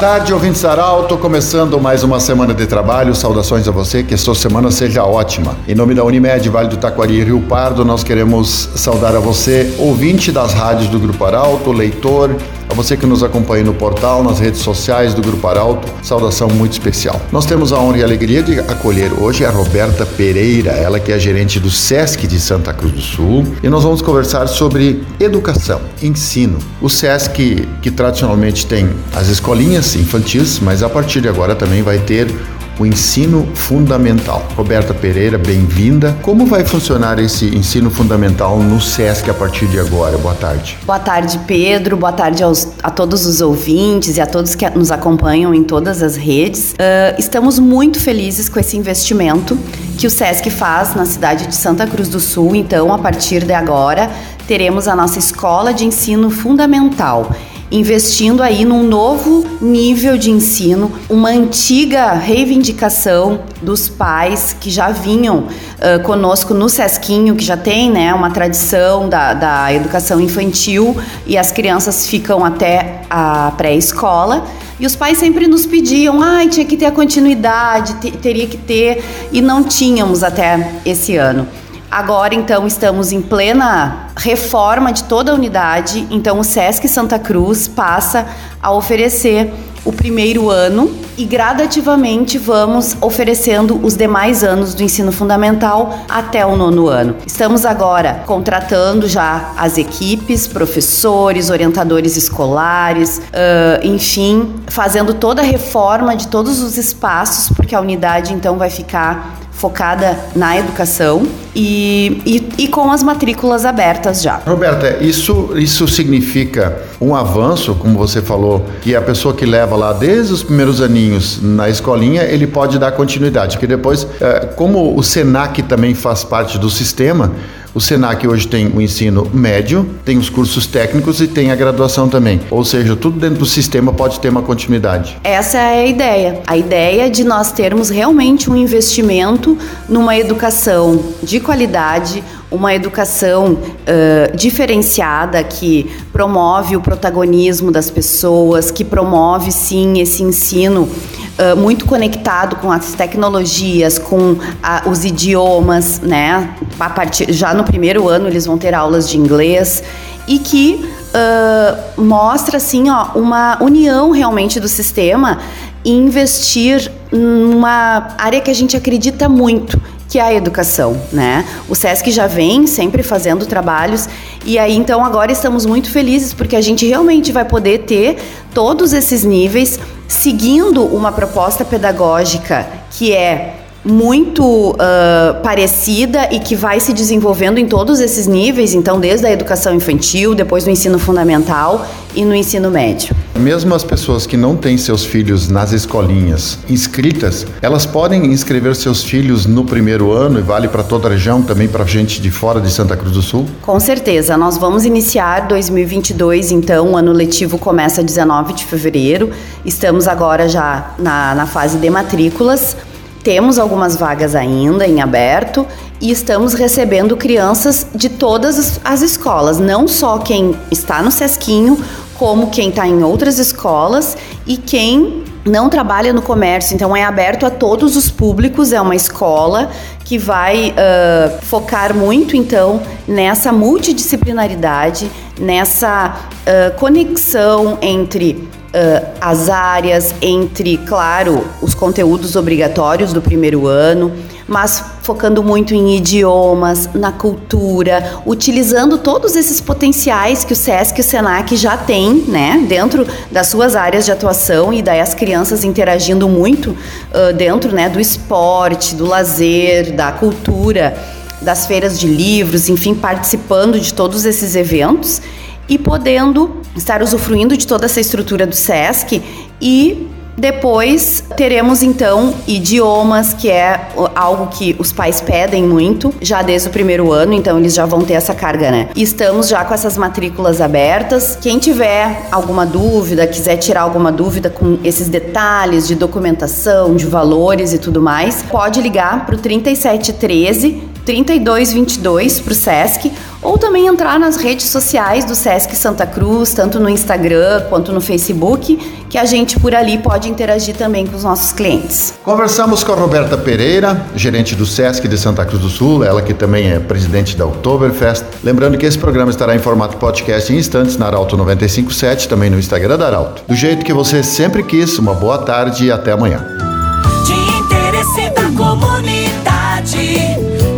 tarde, ouvintes da Arauto, começando mais uma semana de trabalho. Saudações a você, que esta semana seja ótima. Em nome da Unimed, Vale do Taquari e Rio Pardo, nós queremos saudar a você, ouvinte das rádios do Grupo Arauto, leitor, a você que nos acompanha no portal, nas redes sociais do Grupo Arauto, saudação muito especial. Nós temos a honra e a alegria de acolher hoje a Roberta Pereira, ela que é gerente do SESC de Santa Cruz do Sul, e nós vamos conversar sobre educação, ensino. O SESC, que tradicionalmente tem as escolinhas infantis, mas a partir de agora também vai ter o ensino fundamental. Roberta Pereira, bem-vinda. Como vai funcionar esse ensino fundamental no SESC a partir de agora? Boa tarde. Boa tarde, Pedro. Boa tarde aos, a todos os ouvintes e a todos que nos acompanham em todas as redes. Uh, estamos muito felizes com esse investimento que o SESC faz na cidade de Santa Cruz do Sul. Então, a partir de agora, teremos a nossa escola de ensino fundamental investindo aí num novo nível de ensino, uma antiga reivindicação dos pais que já vinham uh, conosco no Sesquinho, que já tem né, uma tradição da, da educação infantil e as crianças ficam até a pré-escola. E os pais sempre nos pediam, ai, ah, tinha que ter a continuidade, teria que ter, e não tínhamos até esse ano. Agora, então, estamos em plena reforma de toda a unidade, então o SESC Santa Cruz passa a oferecer o primeiro ano e gradativamente vamos oferecendo os demais anos do ensino fundamental até o nono ano. Estamos agora contratando já as equipes, professores, orientadores escolares, uh, enfim, fazendo toda a reforma de todos os espaços, porque a unidade então vai ficar focada na educação e, e, e, com as matrículas abertas já. Roberta, isso, isso significa um avanço, como você falou, que a pessoa que leva lá desde os primeiros aninhos na escolinha, ele pode dar continuidade, que depois, eh, como o SENAC também faz parte do sistema, o Senac hoje tem o ensino médio, tem os cursos técnicos e tem a graduação também. Ou seja, tudo dentro do sistema pode ter uma continuidade. Essa é a ideia. A ideia de nós termos realmente um investimento numa educação de qualidade, uma educação uh, diferenciada que promove o protagonismo das pessoas, que promove sim esse ensino muito conectado com as tecnologias, com a, os idiomas, né? A partir, já no primeiro ano eles vão ter aulas de inglês e que uh, mostra assim, ó, uma união realmente do sistema e investir numa área que a gente acredita muito, que é a educação, né? O SESC já vem sempre fazendo trabalhos e aí então agora estamos muito felizes porque a gente realmente vai poder ter todos esses níveis seguindo uma proposta pedagógica que é muito uh, parecida e que vai se desenvolvendo em todos esses níveis, então desde a educação infantil, depois do ensino fundamental e no ensino médio. Mesmo as pessoas que não têm seus filhos nas escolinhas inscritas, elas podem inscrever seus filhos no primeiro ano e vale para toda a região, também para gente de fora de Santa Cruz do Sul? Com certeza, nós vamos iniciar 2022, então o ano letivo começa 19 de fevereiro, estamos agora já na, na fase de matrículas. Temos algumas vagas ainda em aberto e estamos recebendo crianças de todas as escolas, não só quem está no Sesquinho, como quem está em outras escolas e quem não trabalha no comércio. Então é aberto a todos os públicos, é uma escola que vai uh, focar muito então nessa multidisciplinaridade, nessa uh, conexão entre uh, as áreas, entre, claro, os conteúdos obrigatórios do primeiro ano, mas focando muito em idiomas, na cultura, utilizando todos esses potenciais que o SESC e o SENAC já têm, né, dentro das suas áreas de atuação e daí as crianças interagindo muito uh, dentro, né, do esporte, do lazer, da cultura, das feiras de livros, enfim, participando de todos esses eventos e podendo estar usufruindo de toda essa estrutura do SESC e Depois teremos então idiomas, que é algo que os pais pedem muito, já desde o primeiro ano, então eles já vão ter essa carga, né? Estamos já com essas matrículas abertas. Quem tiver alguma dúvida, quiser tirar alguma dúvida com esses detalhes de documentação, de valores e tudo mais, pode ligar para o 3713 3222 para o SESC ou também entrar nas redes sociais do SESC Santa Cruz, tanto no Instagram quanto no Facebook, que a gente por ali pode interagir também com os nossos clientes. Conversamos com a Roberta Pereira, gerente do SESC de Santa Cruz do Sul, ela que também é presidente da Oktoberfest. Lembrando que esse programa estará em formato podcast em instantes na Arauto 957, também no Instagram da Arauto. Do jeito que você sempre quis, uma boa tarde e até amanhã. De interesse da comunidade.